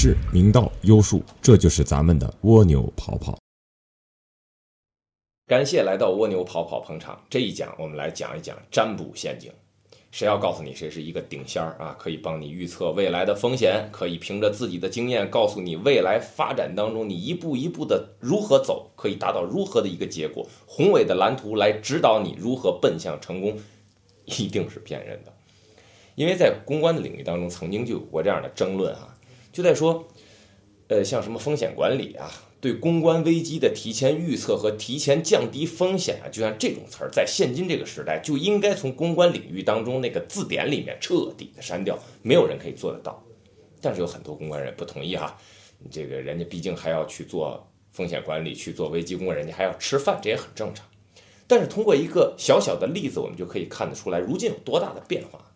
是、明道、优术，这就是咱们的蜗牛跑跑。感谢来到蜗牛跑跑捧场。这一讲我们来讲一讲占卜陷阱。谁要告诉你谁是一个顶仙儿啊？可以帮你预测未来的风险，可以凭着自己的经验告诉你未来发展当中你一步一步的如何走，可以达到如何的一个结果，宏伟的蓝图来指导你如何奔向成功，一定是骗人的。因为在公关的领域当中，曾经就有过这样的争论啊，就在说，呃，像什么风险管理啊。对公关危机的提前预测和提前降低风险啊，就像这种词儿，在现今这个时代就应该从公关领域当中那个字典里面彻底的删掉，没有人可以做得到。但是有很多公关人不同意哈，这个人家毕竟还要去做风险管理，去做危机公关，人家还要吃饭，这也很正常。但是通过一个小小的例子，我们就可以看得出来，如今有多大的变化。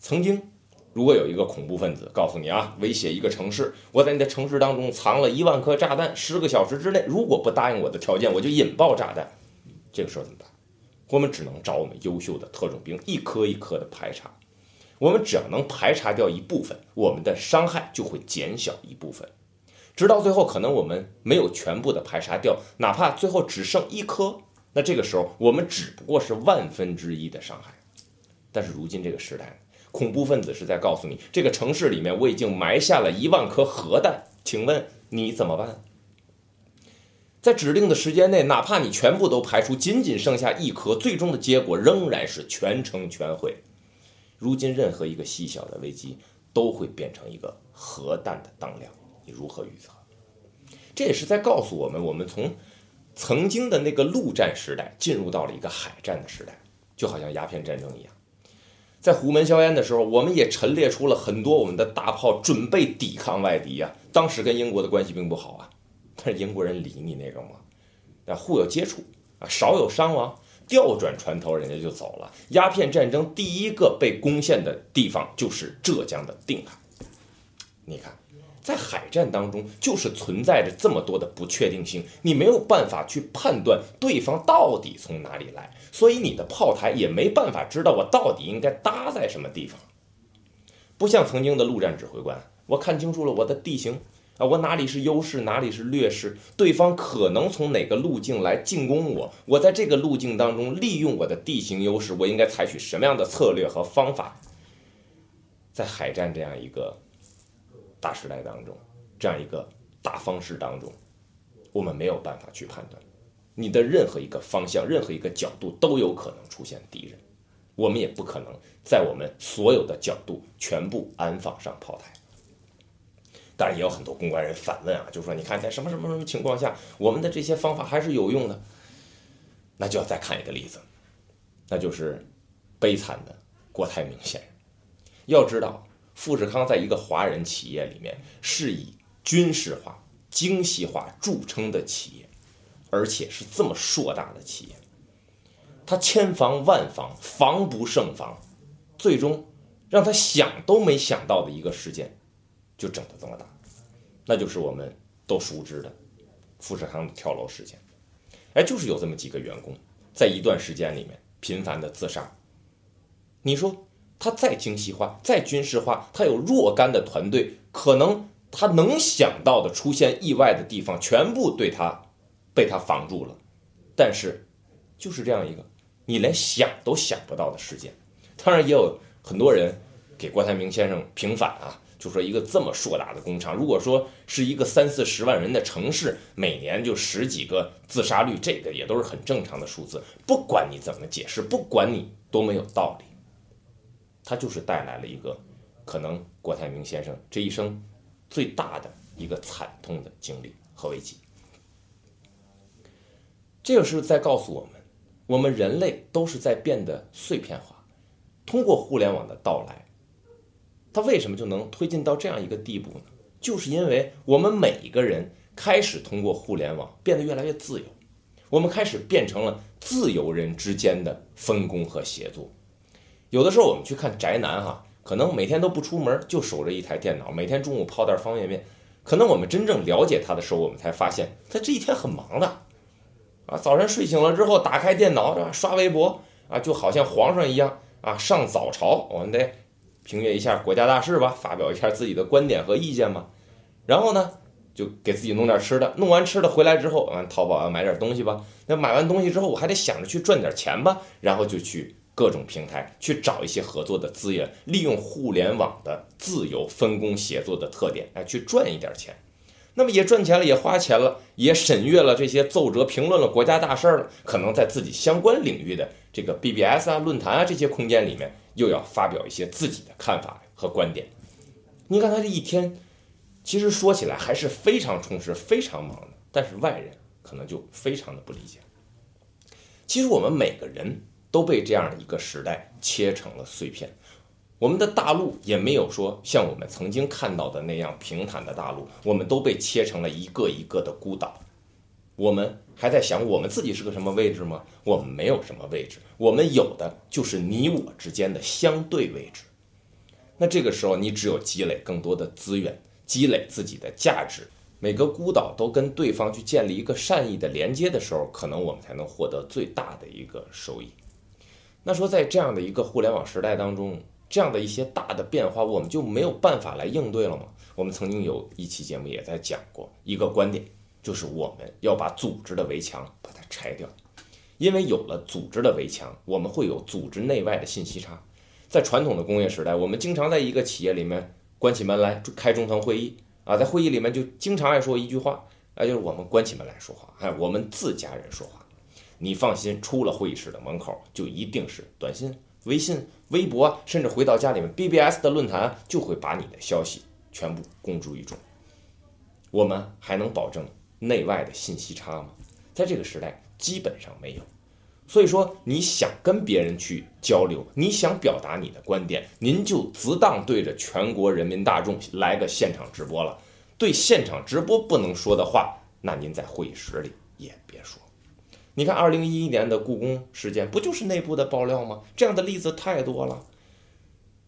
曾经。如果有一个恐怖分子告诉你啊，威胁一个城市，我在你的城市当中藏了一万颗炸弹，十个小时之内如果不答应我的条件，我就引爆炸弹。这个时候怎么办？我们只能找我们优秀的特种兵，一颗一颗的排查。我们只要能排查掉一部分，我们的伤害就会减小一部分，直到最后可能我们没有全部的排查掉，哪怕最后只剩一颗，那这个时候我们只不过是万分之一的伤害。但是如今这个时代。恐怖分子是在告诉你，这个城市里面我已经埋下了一万颗核弹，请问你怎么办？在指定的时间内，哪怕你全部都排除，仅仅剩下一颗，最终的结果仍然是全城全毁。如今任何一个细小的危机都会变成一个核弹的当量，你如何预测？这也是在告诉我们，我们从曾经的那个陆战时代进入到了一个海战的时代，就好像鸦片战争一样。在虎门销烟的时候，我们也陈列出了很多我们的大炮，准备抵抗外敌呀。当时跟英国的关系并不好啊，但是英国人理你那种吗？啊，互有接触啊，少有伤亡，调转船头，人家就走了。鸦片战争第一个被攻陷的地方就是浙江的定海，你看。在海战当中，就是存在着这么多的不确定性，你没有办法去判断对方到底从哪里来，所以你的炮台也没办法知道我到底应该搭在什么地方。不像曾经的陆战指挥官，我看清楚了我的地形啊，我哪里是优势，哪里是劣势，对方可能从哪个路径来进攻我，我在这个路径当中利用我的地形优势，我应该采取什么样的策略和方法。在海战这样一个。大时代当中，这样一个大方式当中，我们没有办法去判断，你的任何一个方向、任何一个角度都有可能出现敌人，我们也不可能在我们所有的角度全部安放上炮台。当然，也有很多公关人反问啊，就说你看在什么什么什么情况下，我们的这些方法还是有用的，那就要再看一个例子，那就是悲惨的郭台铭先生。要知道。富士康在一个华人企业里面是以军事化、精细化著称的企业，而且是这么硕大的企业，他千防万防，防不胜防，最终让他想都没想到的一个事件，就整得这么大，那就是我们都熟知的富士康跳楼事件。哎，就是有这么几个员工在一段时间里面频繁的自杀，你说？他再精细化、再军事化，他有若干的团队，可能他能想到的出现意外的地方，全部对他被他防住了。但是，就是这样一个你连想都想不到的事件。当然，也有很多人给郭台铭先生平反啊，就说一个这么硕大的工厂，如果说是一个三四十万人的城市，每年就十几个自杀率，这个也都是很正常的数字。不管你怎么解释，不管你多么有道理。他就是带来了一个可能郭台铭先生这一生最大的一个惨痛的经历和危机。这个是在告诉我们，我们人类都是在变得碎片化。通过互联网的到来，它为什么就能推进到这样一个地步呢？就是因为我们每一个人开始通过互联网变得越来越自由，我们开始变成了自由人之间的分工和协作。有的时候我们去看宅男哈，可能每天都不出门，就守着一台电脑，每天中午泡袋方便面。可能我们真正了解他的时候，我们才发现他这一天很忙的，啊，早晨睡醒了之后打开电脑是吧，刷微博啊，就好像皇上一样啊，上早朝，我们得评阅一下国家大事吧，发表一下自己的观点和意见嘛。然后呢，就给自己弄点吃的，弄完吃的回来之后，啊，淘宝啊买点东西吧。那买完东西之后，我还得想着去赚点钱吧，然后就去各种平台去找一些合作的资源，利用互联网的自由分工协作的特点，哎，去赚一点钱。那么也赚钱了，也花钱了，也审阅了这些奏折，评论了国家大事了，可能在自己相关领域的这个 BBS 啊、论坛啊这些空间里面，又要发表一些自己的看法和观点。你看他这一天，其实说起来还是非常充实、非常忙的，但是外人可能就非常的不理解。其实我们每个人都被这样一个时代切成了碎片。我们的大陆也没有说像我们曾经看到的那样平坦的大陆，我们都被切成了一个一个的孤岛。我们还在想我们自己是个什么位置吗？我们没有什么位置，我们有的就是你我之间的相对位置。那这个时候，你只有积累更多的资源，积累自己的价值，每个孤岛都跟对方去建立一个善意的连接的时候，可能我们才能获得最大的一个收益。那说在这样的一个互联网时代当中，这样的一些大的变化，我们就没有办法来应对了吗？我们曾经有一期节目也在讲过一个观点，就是我们要把组织的围墙把它拆掉，因为有了组织的围墙，我们会有组织内外的信息差。在传统的工业时代，我们经常在一个企业里面关起门来开中层会议啊，在会议里面就经常爱说一句话，那就是我们关起门来说话，哎，我们自家人说话，你放心，出了会议室的门口就一定是短信。微信、微博，甚至回到家里面，BBS 的论坛就会把你的消息全部公诸于众。我们还能保证内外的信息差吗？在这个时代，基本上没有。所以说，你想跟别人去交流，你想表达你的观点，您就自当对着全国人民大众来个现场直播了。对现场直播不能说的话，那您在会议室里也别说。你看，二零一一年的故宫事件不就是内部的爆料吗？这样的例子太多了。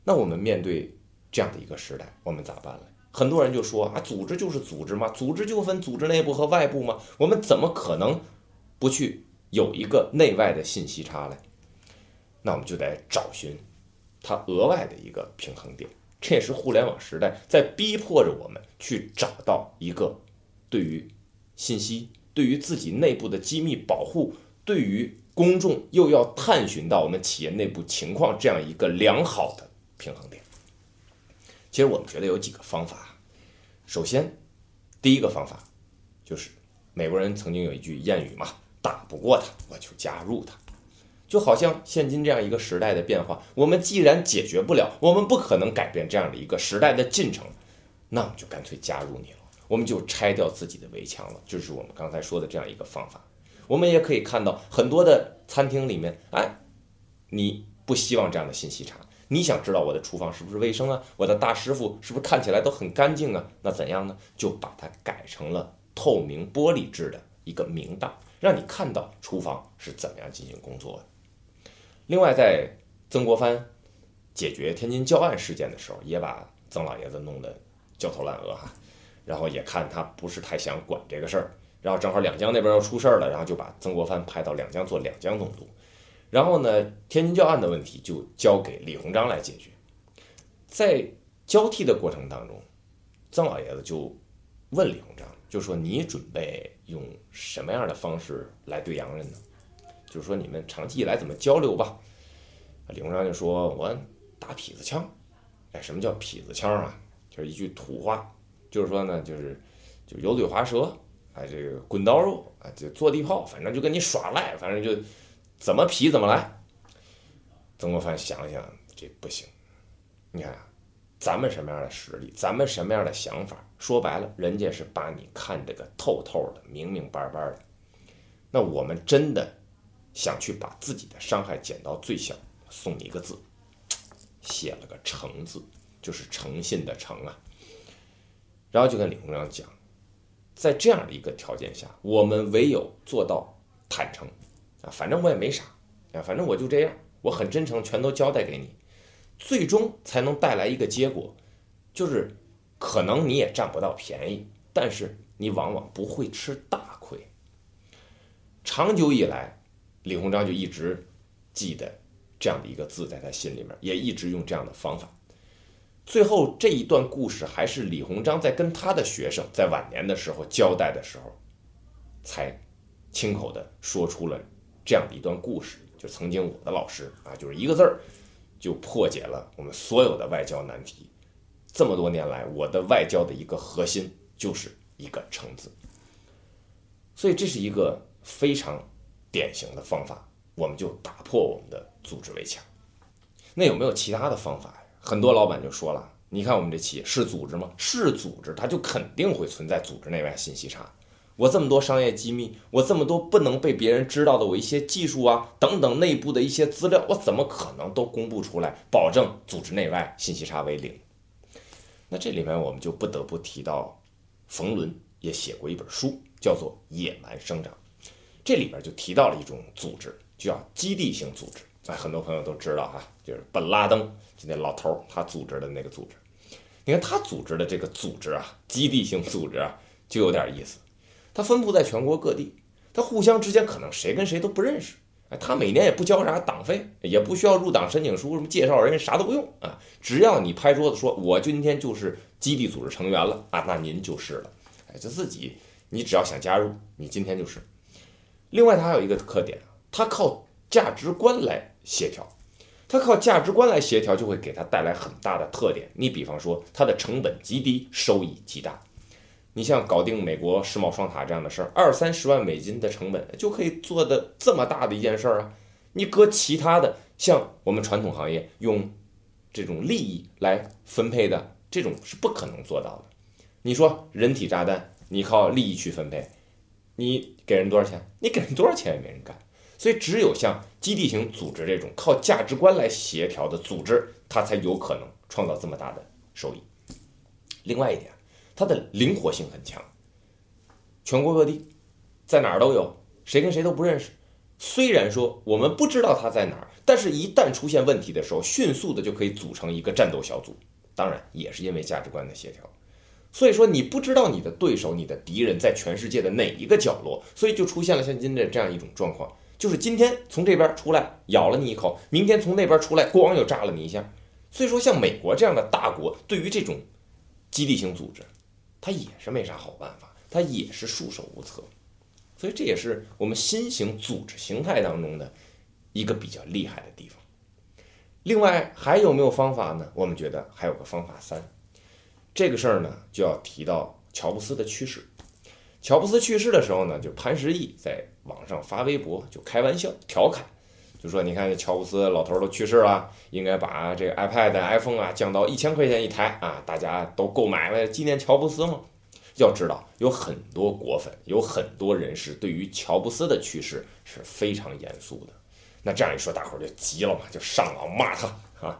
那我们面对这样的一个时代，我们咋办呢？很多人就说啊，组织就是组织嘛，组织就分组织内部和外部嘛，我们怎么可能不去有一个内外的信息差嘞？那我们就得找寻它额外的一个平衡点。这也是互联网时代在逼迫着我们去找到一个对于信息。对于自己内部的机密保护，对于公众又要探寻到我们企业内部情况这样一个良好的平衡点。其实我们觉得有几个方法。首先，第一个方法就是美国人曾经有一句谚语嘛：“打不过他，我就加入他。”就好像现今这样一个时代的变化，我们既然解决不了，我们不可能改变这样的一个时代的进程，那我们就干脆加入你了。我们就拆掉自己的围墙了，就是我们刚才说的这样一个方法。我们也可以看到很多的餐厅里面，哎，你不希望这样的信息差，你想知道我的厨房是不是卫生啊？我的大师傅是不是看起来都很干净啊？那怎样呢？就把它改成了透明玻璃制的一个明档，让你看到厨房是怎么样进行工作的。另外，在曾国藩解决天津教案事件的时候，也把曾老爷子弄得焦头烂额哈。然后也看他不是太想管这个事儿，然后正好两江那边要出事儿了，然后就把曾国藩派到两江做两江总督。然后呢，天津教案的问题就交给李鸿章来解决。在交替的过程当中，曾老爷子就问李鸿章，就说：“你准备用什么样的方式来对洋人呢？就是说你们长期以来怎么交流吧？”李鸿章就说：“我打痞子枪。”哎，什么叫痞子枪啊？就是一句土话。就是说呢，就是就油嘴滑舌，啊，这个滚刀肉啊，这坐地炮，反正就跟你耍赖，反正就怎么皮怎么来。曾国藩想想，这不行。你看，咱们什么样的实力，咱们什么样的想法，说白了，人家是把你看这个透透的、明明白白的。那我们真的想去把自己的伤害减到最小，送你一个字，写了个诚字，就是诚信的诚啊。然后就跟李鸿章讲，在这样的一个条件下，我们唯有做到坦诚啊，反正我也没啥啊，反正我就这样，我很真诚，全都交代给你，最终才能带来一个结果，就是可能你也占不到便宜，但是你往往不会吃大亏。长久以来，李鸿章就一直记得这样的一个字在他心里面，也一直用这样的方法。最后这一段故事还是李鸿章在跟他的学生在晚年的时候交代的时候，才亲口的说出了这样的一段故事。就曾经我的老师啊，就是一个字儿，就破解了我们所有的外交难题。这么多年来，我的外交的一个核心就是一个“诚”字。所以这是一个非常典型的方法，我们就打破我们的组织围墙。那有没有其他的方法？很多老板就说了，你看我们这企业是组织吗？是组织，它就肯定会存在组织内外信息差。我这么多商业机密，我这么多不能被别人知道的我一些技术啊等等内部的一些资料，我怎么可能都公布出来，保证组织内外信息差为零？那这里面我们就不得不提到，冯仑也写过一本书，叫做《野蛮生长》，这里边就提到了一种组织，叫基地型组织。哎，很多朋友都知道哈，就是本拉登就那老头儿他组织的那个组织。你看他组织的这个组织啊，基地型组织啊，就有点意思。他分布在全国各地，他互相之间可能谁跟谁都不认识。哎，他每年也不交啥党费，也不需要入党申请书，什么介绍人啥都不用啊。只要你拍桌子说，我今天就是基地组织成员了啊，那您就是了。哎，就自己，你只要想加入，你今天就是。另外，他还有一个特点，他靠价值观来。协调，他靠价值观来协调，就会给他带来很大的特点。你比方说，它的成本极低，收益极大。你像搞定美国世贸双塔这样的事儿，二三十万美金的成本就可以做的这么大的一件事儿啊！你搁其他的，像我们传统行业用这种利益来分配的，这种是不可能做到的。你说人体炸弹，你靠利益去分配，你给人多少钱？你给人多少钱也没人干。所以，只有像基地型组织这种靠价值观来协调的组织，它才有可能创造这么大的收益。另外一点，它的灵活性很强，全国各地在哪儿都有，谁跟谁都不认识。虽然说我们不知道它在哪儿，但是一旦出现问题的时候，迅速的就可以组成一个战斗小组。当然，也是因为价值观的协调。所以说，你不知道你的对手、你的敌人在全世界的哪一个角落，所以就出现了像今天这样一种状况。就是今天从这边出来咬了你一口，明天从那边出来咣又炸了你一下。所以说，像美国这样的大国，对于这种基地型组织，它也是没啥好办法，它也是束手无策。所以这也是我们新型组织形态当中的一个比较厉害的地方。另外还有没有方法呢？我们觉得还有个方法三，这个事儿呢就要提到乔布斯的去世。乔布斯去世的时候呢，就潘石屹在网上发微博，就开玩笑调侃，就说：“你看这乔布斯老头都去世了，应该把这个 iPad、iPhone 啊降到一千块钱一台啊，大家都购买了纪念乔布斯嘛。”要知道，有很多果粉，有很多人士对于乔布斯的去世是非常严肃的。那这样一说，大伙儿就急了嘛，就上网骂他啊。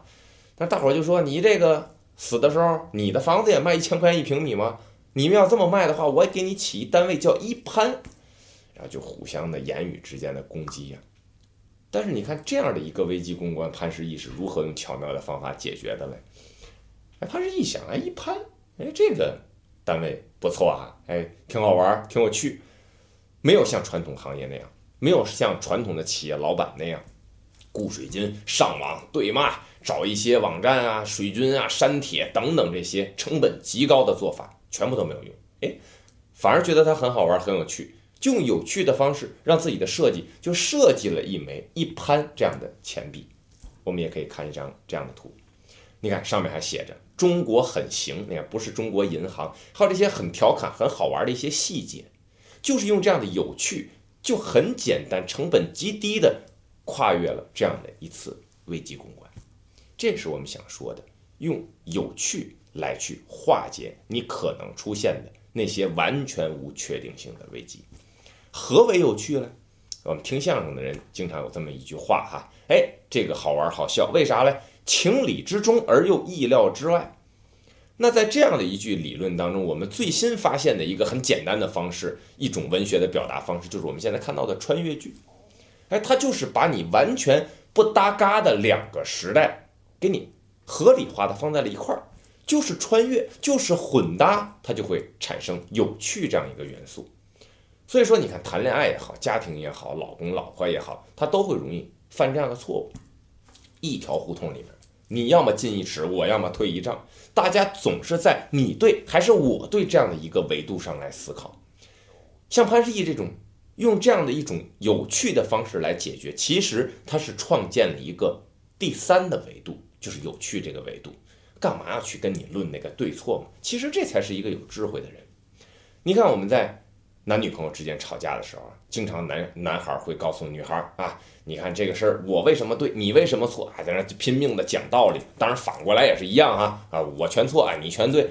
那大伙儿就说：“你这个死的时候，你的房子也卖一千块钱一平米吗？”你们要这么卖的话，我给你起一单位叫一潘，然后就互相的言语之间的攻击呀。但是你看这样的一个危机公关，潘石屹是如何用巧妙的方法解决的嘞？哎，潘石屹想，哎，一潘，哎，这个单位不错啊，哎，挺好玩，挺有趣，没有像传统行业那样，没有像传统的企业老板那样，雇水军上网对骂，找一些网站啊、水军啊、删帖等等这些成本极高的做法。全部都没有用，哎，反而觉得它很好玩，很有趣，就用有趣的方式让自己的设计就设计了一枚一潘这样的钱币。我们也可以看一张这样的图，你看上面还写着“中国很行”，你看不是中国银行，还有这些很调侃、很好玩的一些细节，就是用这样的有趣，就很简单、成本极低的跨越了这样的一次危机公关。这是我们想说的，用有趣。来去化解你可能出现的那些完全无确定性的危机。何为有趣呢？我们听相声的人经常有这么一句话哈，哎，这个好玩好笑，为啥嘞？情理之中而又意料之外。那在这样的一句理论当中，我们最新发现的一个很简单的方式，一种文学的表达方式，就是我们现在看到的穿越剧。哎，它就是把你完全不搭嘎的两个时代，给你合理化的放在了一块儿。就是穿越，就是混搭，它就会产生有趣这样一个元素。所以说，你看谈恋爱也好，家庭也好，老公老婆也好，他都会容易犯这样的错误。一条胡同里面你要么进一尺，我要么退一丈，大家总是在你对还是我对这样的一个维度上来思考。像潘石屹这种用这样的一种有趣的方式来解决，其实他是创建了一个第三的维度，就是有趣这个维度。干嘛要去跟你论那个对错嘛？其实这才是一个有智慧的人。你看我们在男女朋友之间吵架的时候，经常男男孩会告诉女孩啊，你看这个事儿我为什么对，你为什么错，还在那拼命的讲道理。当然反过来也是一样啊啊，我全错啊，你全对，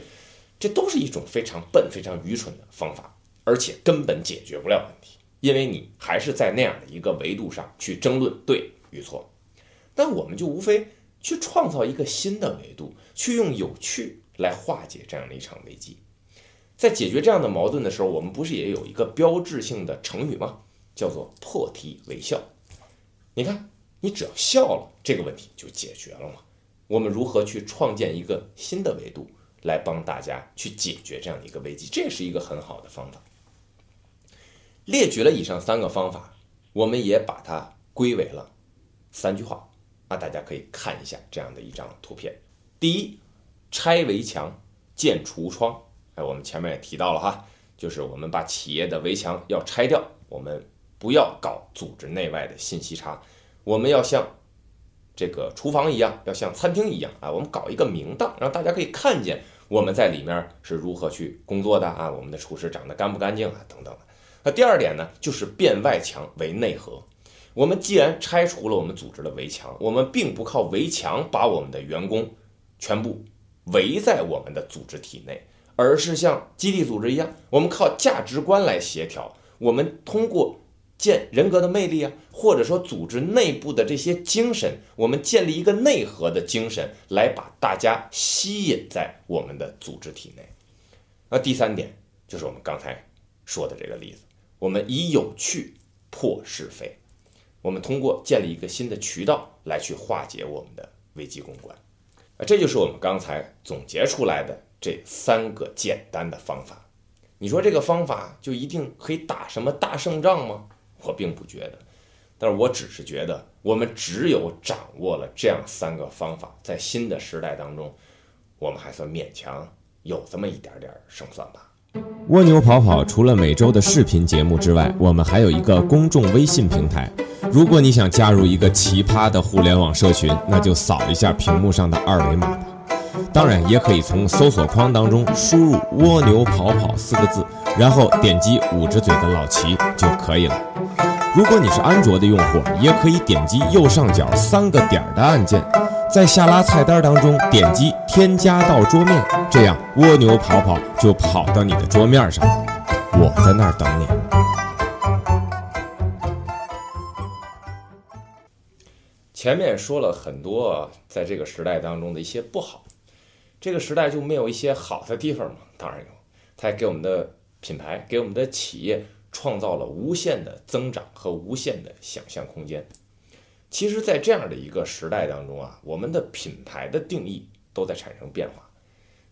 这都是一种非常笨、非常愚蠢的方法，而且根本解决不了问题，因为你还是在那样的一个维度上去争论对与错。但我们就无非去创造一个新的维度。去用有趣来化解这样的一场危机，在解决这样的矛盾的时候，我们不是也有一个标志性的成语吗？叫做破涕为笑。你看，你只要笑了，这个问题就解决了嘛。我们如何去创建一个新的维度来帮大家去解决这样的一个危机？这是一个很好的方法。列举了以上三个方法，我们也把它归为了三句话啊，大家可以看一下这样的一张图片。第一，拆围墙建橱窗。哎，我们前面也提到了哈，就是我们把企业的围墙要拆掉，我们不要搞组织内外的信息差，我们要像这个厨房一样，要像餐厅一样啊，我们搞一个明档，让大家可以看见我们在里面是如何去工作的啊，我们的厨师长得干不干净啊，等等。那第二点呢，就是变外墙为内核。我们既然拆除了我们组织的围墙，我们并不靠围墙把我们的员工。全部围在我们的组织体内，而是像基地组织一样，我们靠价值观来协调。我们通过建人格的魅力啊，或者说组织内部的这些精神，我们建立一个内核的精神，来把大家吸引在我们的组织体内。那第三点就是我们刚才说的这个例子，我们以有趣破是非，我们通过建立一个新的渠道来去化解我们的危机公关。这就是我们刚才总结出来的这三个简单的方法。你说这个方法就一定可以打什么大胜仗吗？我并不觉得，但是我只是觉得，我们只有掌握了这样三个方法，在新的时代当中，我们还算勉强有这么一点点胜算吧。蜗牛跑跑除了每周的视频节目之外，我们还有一个公众微信平台。如果你想加入一个奇葩的互联网社群，那就扫一下屏幕上的二维码吧。当然，也可以从搜索框当中输入“蜗牛跑跑”四个字，然后点击捂着嘴的老齐就可以了。如果你是安卓的用户，也可以点击右上角三个点的按键，在下拉菜单当中点击“添加到桌面”，这样蜗牛跑跑就跑到你的桌面上了。我在那儿等你。前面说了很多，在这个时代当中的一些不好，这个时代就没有一些好的地方吗？当然有，它给我们的品牌、给我们的企业创造了无限的增长和无限的想象空间。其实，在这样的一个时代当中啊，我们的品牌的定义都在产生变化。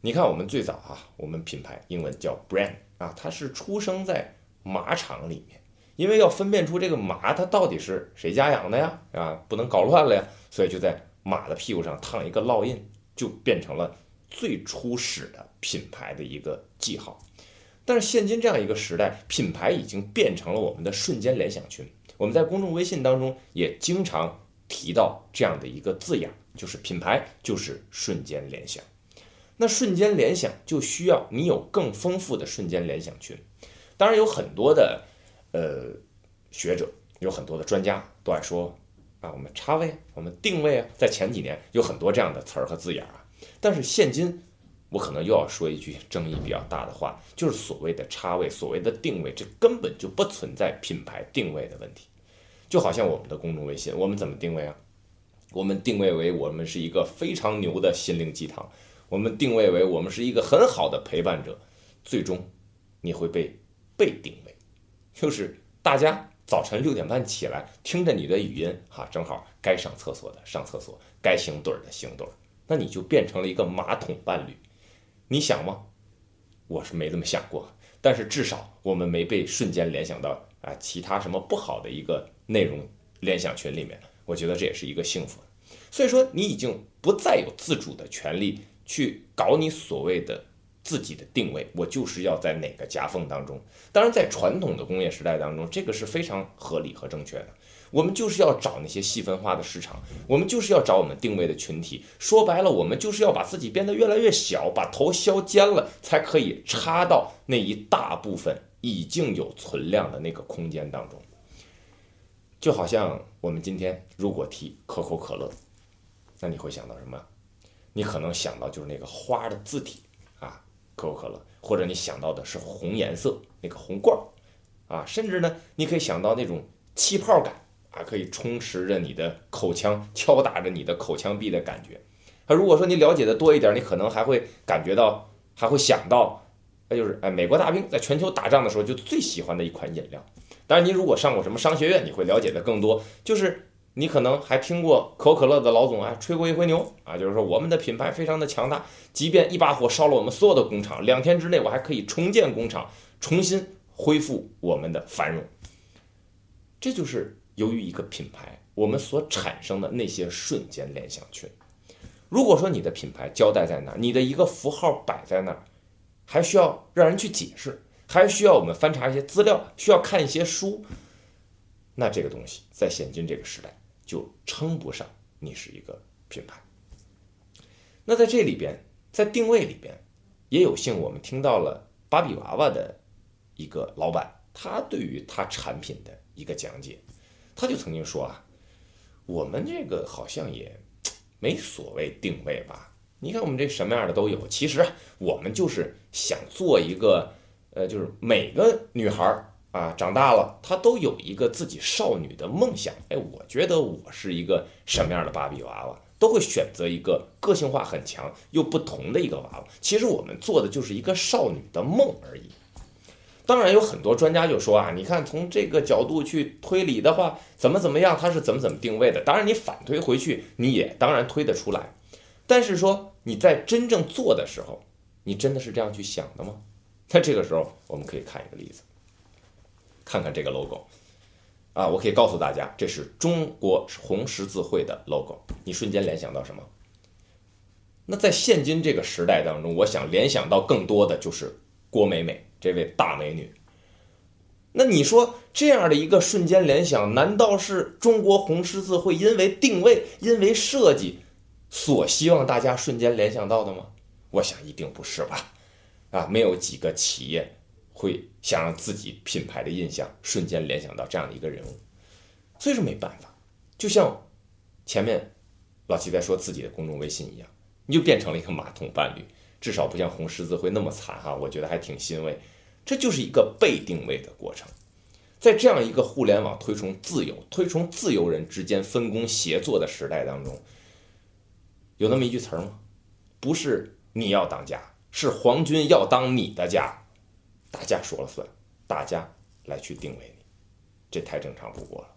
你看，我们最早啊，我们品牌英文叫 brand 啊，它是出生在马场里面。因为要分辨出这个马它到底是谁家养的呀，啊，不能搞乱了呀，所以就在马的屁股上烫一个烙印，就变成了最初始的品牌的一个记号。但是现今这样一个时代，品牌已经变成了我们的瞬间联想群。我们在公众微信当中也经常提到这样的一个字眼，就是品牌就是瞬间联想。那瞬间联想就需要你有更丰富的瞬间联想群，当然有很多的。呃，学者有很多的专家都爱说啊，我们插位，我们定位啊，在前几年有很多这样的词儿和字眼啊。但是现今，我可能又要说一句争议比较大的话，就是所谓的差位，所谓的定位，这根本就不存在品牌定位的问题。就好像我们的公众微信，我们怎么定位啊？我们定位为我们是一个非常牛的心灵鸡汤，我们定位为我们是一个很好的陪伴者，最终你会被被定位。就是大家早晨六点半起来，听着你的语音，哈，正好该上厕所的上厕所，该行盹的行盹，那你就变成了一个马桶伴侣，你想吗？我是没这么想过，但是至少我们没被瞬间联想到啊其他什么不好的一个内容联想群里面，我觉得这也是一个幸福。所以说，你已经不再有自主的权利去搞你所谓的自己的定位，我就是要在哪个夹缝当中。当然，在传统的工业时代当中，这个是非常合理和正确的。我们就是要找那些细分化的市场，我们就是要找我们定位的群体。说白了，我们就是要把自己变得越来越小，把头削尖了，才可以插到那一大部分已经有存量的那个空间当中。就好像我们今天如果提可口可乐，那你会想到什么？你可能想到就是那个花的字体啊，可口可乐，或者你想到的是红颜色那个红罐儿啊，甚至呢，你可以想到那种气泡感。啊，可以充实着你的口腔，敲打着你的口腔壁的感觉。啊，如果说你了解的多一点，你可能还会感觉到，还会想到，那就是哎，美国大兵在全球打仗的时候就最喜欢的一款饮料。当然，您如果上过什么商学院，你会了解的更多。就是你可能还听过可口可乐的老总啊吹过一回牛啊，就是说我们的品牌非常的强大，即便一把火烧了我们所有的工厂，两天之内我还可以重建工厂，重新恢复我们的繁荣。这就是。由于一个品牌，我们所产生的那些瞬间联想群，如果说你的品牌交代在那儿，你的一个符号摆在那儿，还需要让人去解释，还需要我们翻查一些资料，需要看一些书，那这个东西在现今这个时代就称不上你是一个品牌。那在这里边，在定位里边，也有幸我们听到了芭比娃娃的一个老板，他对于他产品的一个讲解。他就曾经说啊，我们这个好像也没所谓定位吧？你看我们这什么样的都有。其实啊我们就是想做一个，呃，就是每个女孩啊，长大了她都有一个自己少女的梦想。哎，我觉得我是一个什么样的芭比娃娃，都会选择一个个性化很强又不同的一个娃娃。其实我们做的就是一个少女的梦而已。当然有很多专家就说啊，你看从这个角度去推理的话，怎么怎么样，它是怎么怎么定位的。当然你反推回去，你也当然推得出来。但是说你在真正做的时候，你真的是这样去想的吗？那这个时候我们可以看一个例子，看看这个 logo，啊，我可以告诉大家，这是中国红十字会的 logo。你瞬间联想到什么？那在现今这个时代当中，我想联想到更多的就是郭美美。这位大美女，那你说这样的一个瞬间联想，难道是中国红十字会因为定位、因为设计所希望大家瞬间联想到的吗？我想一定不是吧。啊，没有几个企业会想让自己品牌的印象瞬间联想到这样的一个人物，所以说没办法。就像前面老齐在说自己的公众微信一样，你就变成了一个马桶伴侣。至少不像红十字会那么惨哈，我觉得还挺欣慰。这就是一个被定位的过程，在这样一个互联网推崇自由、推崇自由人之间分工协作的时代当中，有那么一句词儿吗？不是你要当家，是皇军要当你的家，大家说了算，大家来去定位你，这太正常不过了。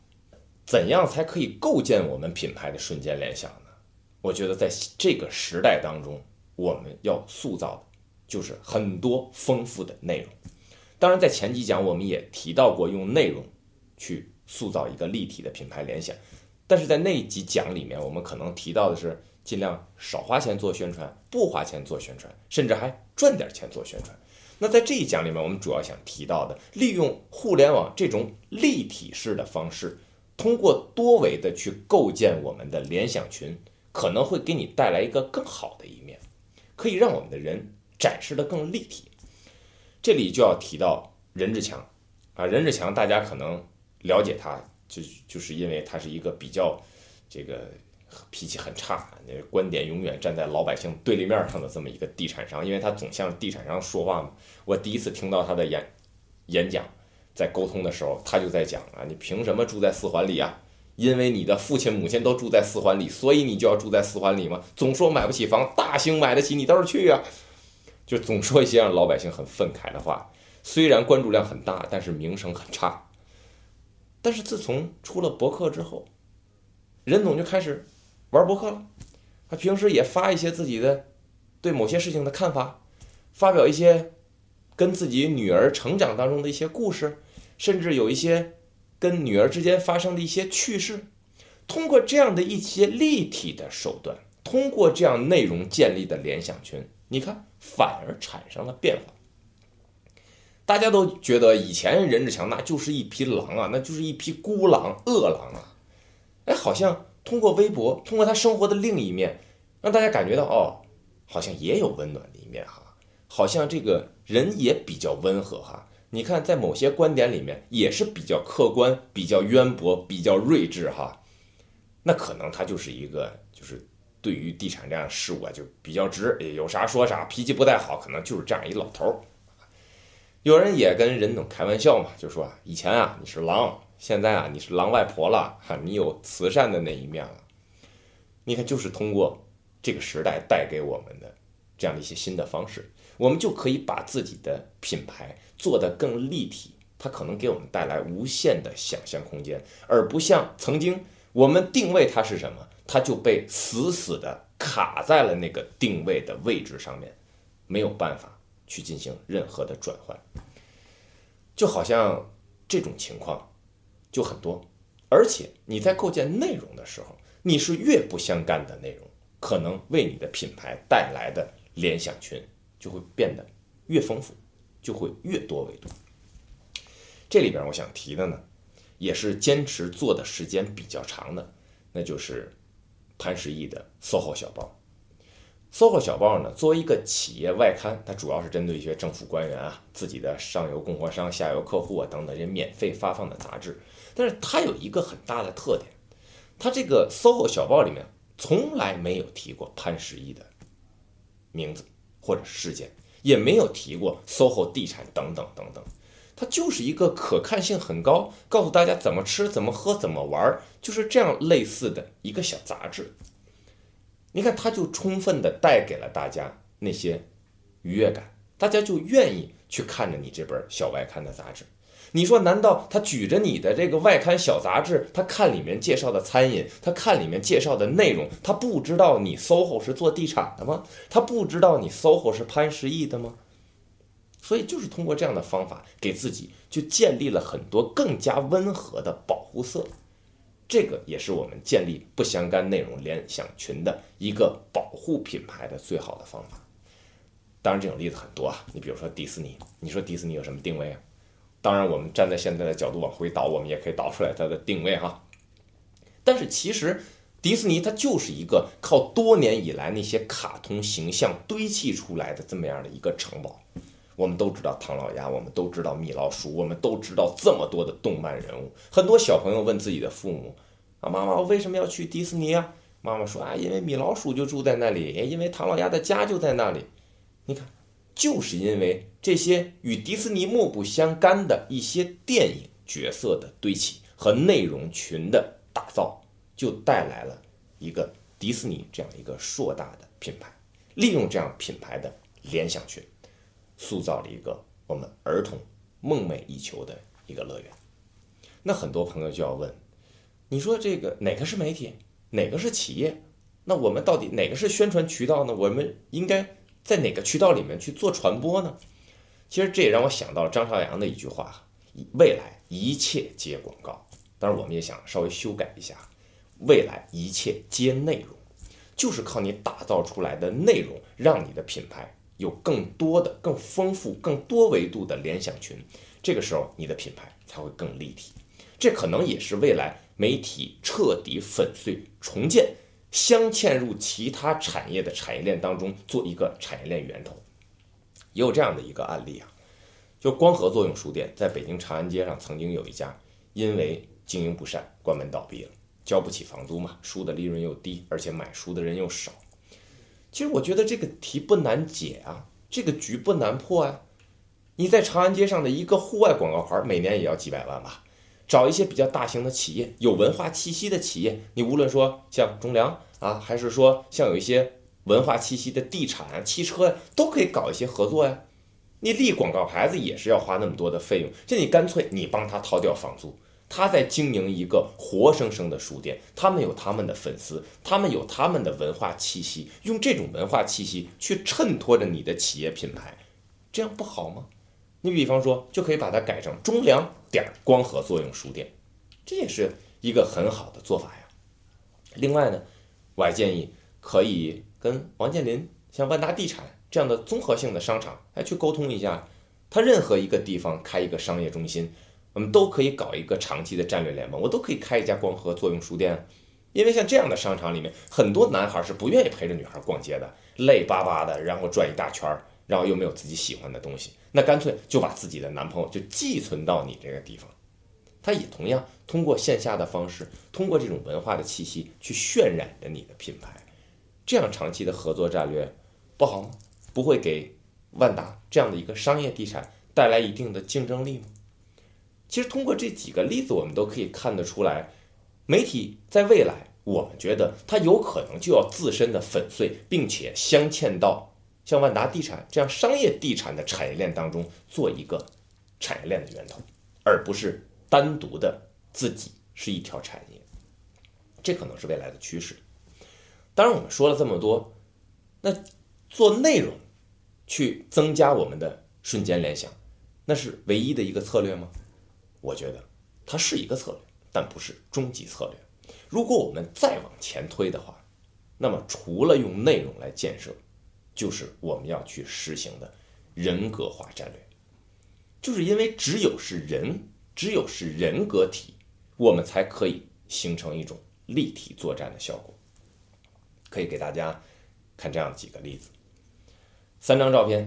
怎样才可以构建我们品牌的瞬间联想呢？我觉得在这个时代当中。我们要塑造的，就是很多丰富的内容。当然，在前几讲我们也提到过用内容去塑造一个立体的品牌联想，但是在那几讲里面，我们可能提到的是尽量少花钱做宣传，不花钱做宣传，甚至还赚点钱做宣传。那在这一讲里面，我们主要想提到的，利用互联网这种立体式的方式，通过多维的去构建我们的联想群，可能会给你带来一个更好的一面。可以让我们的人展示的更立体。这里就要提到任志强啊，任志强大家可能了解他，就就是因为他是一个比较这个脾气很差，那观点永远站在老百姓对立面上的这么一个地产商，因为他总向地产商说话嘛。我第一次听到他的演演讲，在沟通的时候，他就在讲啊，你凭什么住在四环里啊？因为你的父亲母亲都住在四环里，所以你就要住在四环里吗？总说买不起房，大兴买得起，你倒是去呀！就总说一些让老百姓很愤慨的话。虽然关注量很大，但是名声很差。但是自从出了博客之后，任总就开始玩博客了。他平时也发一些自己的对某些事情的看法，发表一些跟自己女儿成长当中的一些故事，甚至有一些。跟女儿之间发生的一些趣事，通过这样的一些立体的手段，通过这样内容建立的联想群，你看反而产生了变化。大家都觉得以前任志强那就是一匹狼啊，那就是一匹孤狼、恶狼啊。哎，好像通过微博，通过他生活的另一面，让大家感觉到哦，好像也有温暖的一面哈，好像这个人也比较温和哈。你看，在某些观点里面也是比较客观、比较渊博、比较睿智哈。那可能他就是一个，就是对于地产这样的事物啊，就比较直，有啥说啥，脾气不太好，可能就是这样一老头儿。有人也跟任总开玩笑嘛，就说以前啊你是狼，现在啊你是狼外婆了哈，你有慈善的那一面了。你看，就是通过这个时代带给我们的这样的一些新的方式，我们就可以把自己的品牌做得更立体，它可能给我们带来无限的想象空间，而不像曾经我们定位它是什么，它就被死死的卡在了那个定位的位置上面，没有办法。去进行任何的转换，就好像这种情况就很多，而且你在构建内容的时候，你是越不相干的内容，可能为你的品牌带来的联想群就会变得越丰富，就会越多维度。这里边我想提的呢，也是坚持做的时间比较长的，那就是潘石屹的 SOHO 小报。SOHO 小报呢，作为一个企业外刊，它主要是针对一些政府官员啊、自己的上游供货商、下游客户啊等等这些免费发放的杂志。但是它有一个很大的特点，它这个 SOHO 小报里面从来没有提过潘石屹的名字或者事件，也没有提过 SOHO 地产等等等等。它就是一个可看性很高，告诉大家怎么吃、怎么喝、怎么玩，就是这样类似的一个小杂志。你看，他就充分的带给了大家那些愉悦感，大家就愿意去看着你这本小外刊的杂志。你说，难道他举着你的这个外刊小杂志，他看里面介绍的餐饮，他看里面介绍的内容，他不知道你 SOHO 是做地产的吗？他不知道你 SOHO 是潘石屹的吗？所以，就是通过这样的方法，给自己就建立了很多更加温和的保护色。这个也是我们建立不相干内容联想群的一个保护品牌的最好的方法。当然，这种例子很多啊。你比如说迪士尼，你说迪士尼有什么定位啊？当然，我们站在现在的角度往回倒，我们也可以倒出来它的定位哈。但是其实迪士尼它就是一个靠多年以来那些卡通形象堆砌出来的这么样的一个城堡。我们都知道唐老鸭，我们都知道米老鼠，我们都知道这么多的动漫人物。很多小朋友问自己的父母：“啊，妈妈，我为什么要去迪士尼啊？”妈妈说：“啊，因为米老鼠就住在那里，因为唐老鸭的家就在那里。”你看，就是因为这些与迪士尼莫不相干的一些电影角色的堆砌和内容群的打造，就带来了一个迪士尼这样一个硕大的品牌。利用这样品牌的联想群。塑造了一个我们儿童梦寐以求的一个乐园。那很多朋友就要问：你说这个哪个是媒体，哪个是企业？那我们到底哪个是宣传渠道呢？我们应该在哪个渠道里面去做传播呢？其实这也让我想到张朝阳的一句话：未来一切皆广告。当然，我们也想稍微修改一下：未来一切皆内容，就是靠你打造出来的内容，让你的品牌。有更多的、更丰富、更多维度的联想群，这个时候你的品牌才会更立体。这可能也是未来媒体彻底粉碎、重建、镶嵌入其他产业的产业链当中，做一个产业链源头。也有这样的一个案例啊，就光合作用书店在北京长安街上曾经有一家，因为经营不善关门倒闭了，交不起房租嘛，书的利润又低，而且买书的人又少。其实我觉得这个题不难解啊，这个局不难破啊。你在长安街上的一个户外广告牌，每年也要几百万吧？找一些比较大型的企业，有文化气息的企业，你无论说像中粮啊，还是说像有一些文化气息的地产、汽车呀，都可以搞一些合作呀。你立广告牌子也是要花那么多的费用，就你干脆你帮他掏掉房租。他在经营一个活生生的书店，他们有他们的粉丝，他们有他们的文化气息，用这种文化气息去衬托着你的企业品牌，这样不好吗？你比方说，就可以把它改成中粮点光合作用书店，这也是一个很好的做法呀。另外呢，我还建议可以跟王健林、像万达地产这样的综合性的商场，哎，去沟通一下。他任何一个地方开一个商业中心，我们都可以搞一个长期的战略联盟。我都可以开一家光合作用书店，因为像这样的商场里面，很多男孩是不愿意陪着女孩逛街的，累巴巴的，然后转一大圈儿，然后又没有自己喜欢的东西，那干脆就把自己的男朋友就寄存到你这个地方。他也同样通过线下的方式，通过这种文化的气息去渲染着你的品牌，这样长期的合作战略不好吗？不会给。万达这样的一个商业地产带来一定的竞争力吗？其实通过这几个例子，我们都可以看得出来，媒体在未来，我们觉得它有可能就要自身的粉碎，并且镶嵌到像万达地产这样商业地产的产业链当中，做一个产业链的源头，而不是单独的自己是一条产业。这可能是未来的趋势。当然，我们说了这么多，那做内容。去增加我们的瞬间联想，那是唯一的一个策略吗？我觉得它是一个策略，但不是终极策略。如果我们再往前推的话，那么除了用内容来建设，就是我们要去实行的人格化战略。就是因为只有是人，只有是人格体，我们才可以形成一种立体作战的效果。可以给大家看这样几个例子。三张照片，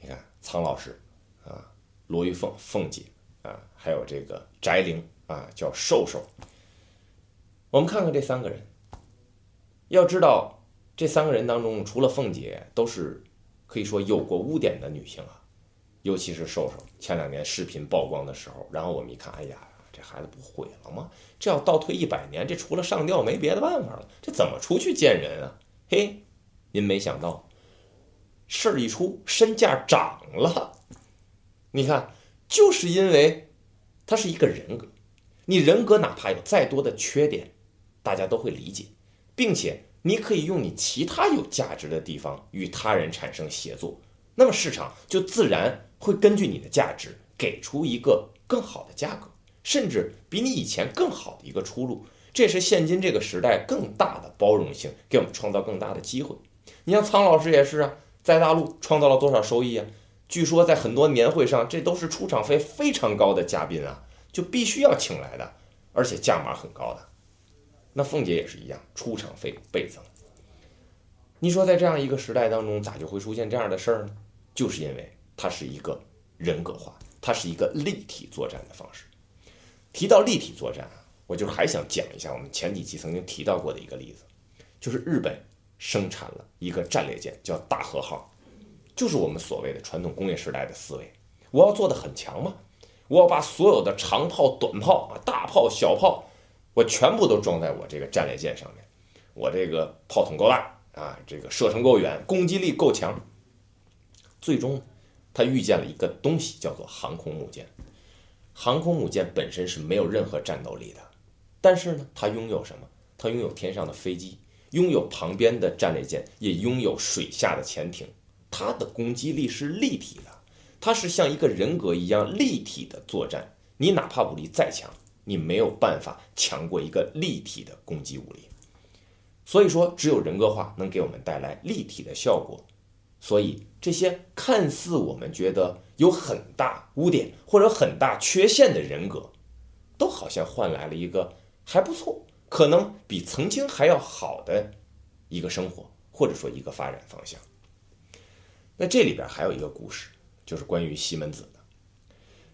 你看苍老师啊，罗玉凤凤姐啊，还有这个翟玲啊，叫瘦瘦。我们看看这三个人，要知道这三个人当中，除了凤姐，都是可以说有过污点的女性啊。尤其是瘦瘦，前两年视频曝光的时候，然后我们一看，哎呀，这孩子不毁了吗？这要倒退一百年，这除了上吊没别的办法了，这怎么出去见人啊？嘿，您没想到。事儿一出，身价涨了。你看，就是因为他是一个人格，你人格哪怕有再多的缺点，大家都会理解，并且你可以用你其他有价值的地方与他人产生协作，那么市场就自然会根据你的价值给出一个更好的价格，甚至比你以前更好的一个出路。这是现今这个时代更大的包容性，给我们创造更大的机会。你像苍老师也是啊。在大陆创造了多少收益啊？据说在很多年会上，这都是出场费非常高的嘉宾啊，就必须要请来的，而且价码很高的。那凤姐也是一样，出场费倍增。你说在这样一个时代当中，咋就会出现这样的事儿呢？就是因为它是一个人格化，它是一个立体作战的方式。提到立体作战啊，我就还想讲一下我们前几期曾经提到过的一个例子，就是日本。生产了一个战列舰，叫大和号，就是我们所谓的传统工业时代的思维。我要做的很强嘛，我要把所有的长炮、短炮啊、大炮、小炮，我全部都装在我这个战列舰上面。我这个炮筒够大啊，这个射程够远，攻击力够强。最终，他遇见了一个东西，叫做航空母舰。航空母舰本身是没有任何战斗力的，但是呢，它拥有什么？它拥有天上的飞机。拥有旁边的战列舰，也拥有水下的潜艇，它的攻击力是立体的，它是像一个人格一样立体的作战。你哪怕武力再强，你没有办法强过一个立体的攻击武力。所以说，只有人格化能给我们带来立体的效果。所以，这些看似我们觉得有很大污点或者很大缺陷的人格，都好像换来了一个还不错。可能比曾经还要好的一个生活，或者说一个发展方向。那这里边还有一个故事，就是关于西门子的。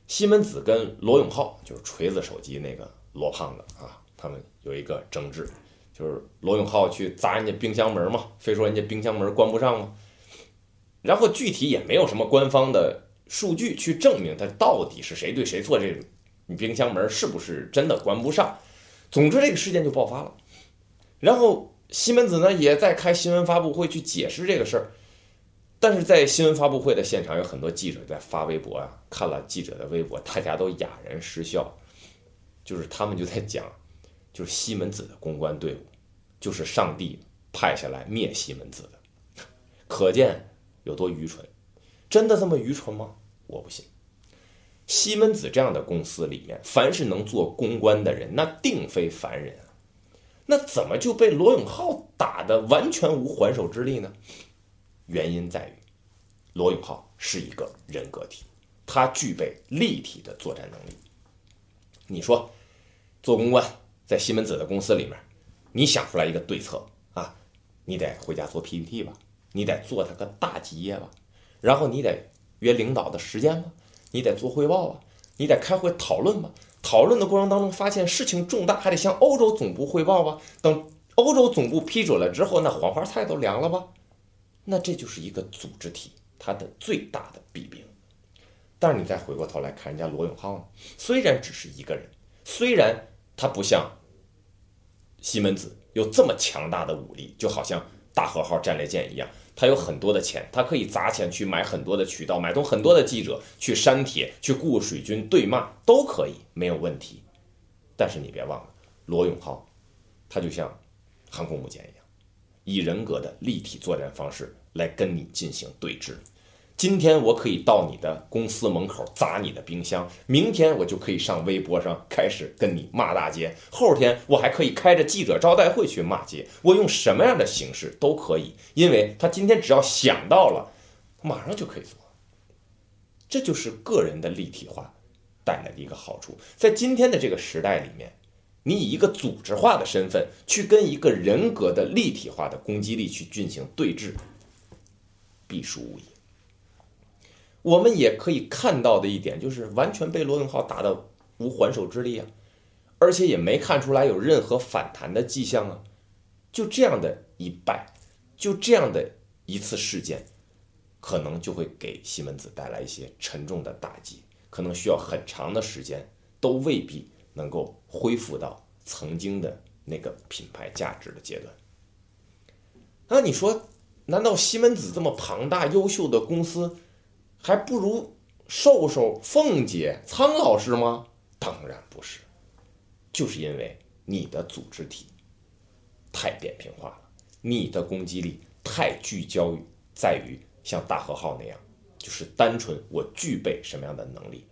西门子跟罗永浩，就是锤子手机那个罗胖子啊，他们有一个争执，就是罗永浩去砸人家冰箱门嘛，非说人家冰箱门关不上嘛。然后具体也没有什么官方的数据去证明他到底是谁对谁错，这你冰箱门是不是真的关不上？总之，这个事件就爆发了，然后西门子呢也在开新闻发布会去解释这个事儿，但是在新闻发布会的现场，有很多记者在发微博啊，看了记者的微博，大家都哑然失笑，就是他们就在讲，就是西门子的公关队伍，就是上帝派下来灭西门子的，可见有多愚蠢，真的这么愚蠢吗？我不信。西门子这样的公司里面，凡是能做公关的人，那定非凡人啊。那怎么就被罗永浩打得完全无还手之力呢？原因在于，罗永浩是一个人格体，他具备立体的作战能力。你说，做公关在西门子的公司里面，你想出来一个对策啊，你得回家做 PPT 吧，你得做他个大几页吧，然后你得约领导的时间吧，你得做汇报吧，你得开会讨论吧。讨论的过程当中，发现事情重大，还得向欧洲总部汇报吧。等欧洲总部批准了之后，那黄花菜都凉了吧？那这就是一个组织体它的最大的弊病。但是你再回过头来看人家罗永浩，虽然只是一个人，虽然他不像西门子有这么强大的武力，就好像大和号战列舰一样。他有很多的钱，他可以砸钱去买很多的渠道，买通很多的记者去删帖，去雇水军对骂都可以，没有问题。但是你别忘了，罗永浩，他就像航空母舰一样，以人格的立体作战方式来跟你进行对峙。今天我可以到你的公司门口砸你的冰箱，明天我就可以上微博上开始跟你骂大街，后天我还可以开着记者招待会去骂街，我用什么样的形式都可以，因为他今天只要想到了，马上就可以做。这就是个人的立体化带来的一个好处。在今天的这个时代里面，你以一个组织化的身份去跟一个人格的立体化的攻击力去进行对峙，必输无疑。我们也可以看到的一点就是，完全被罗永浩打得无还手之力啊，而且也没看出来有任何反弹的迹象啊。就这样的一败，就这样的一次事件，可能就会给西门子带来一些沉重的打击，可能需要很长的时间，都未必能够恢复到曾经的那个品牌价值的阶段。那你说，难道西门子这么庞大、优秀的公司？还不如瘦瘦凤姐、苍老师吗？当然不是，就是因为你的组织体太扁平化了，你的攻击力太聚焦于在于像大和号那样，就是单纯我具备什么样的能力，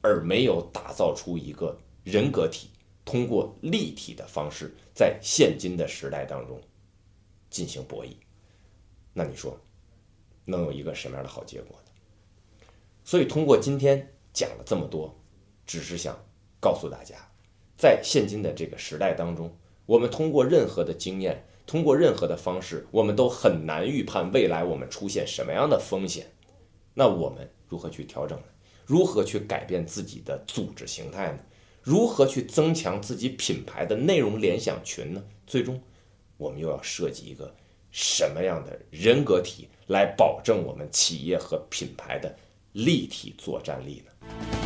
而没有打造出一个人格体，通过立体的方式在现今的时代当中进行博弈。那你说能有一个什么样的好结果呢？所以，通过今天讲了这么多，只是想告诉大家，在现今的这个时代当中，我们通过任何的经验，通过任何的方式，我们都很难预判未来我们出现什么样的风险。那我们如何去调整呢？如何去改变自己的组织形态呢？如何去增强自己品牌的内容联想群呢？最终，我们又要设计一个什么样的人格体来保证我们企业和品牌的？立体作战力呢？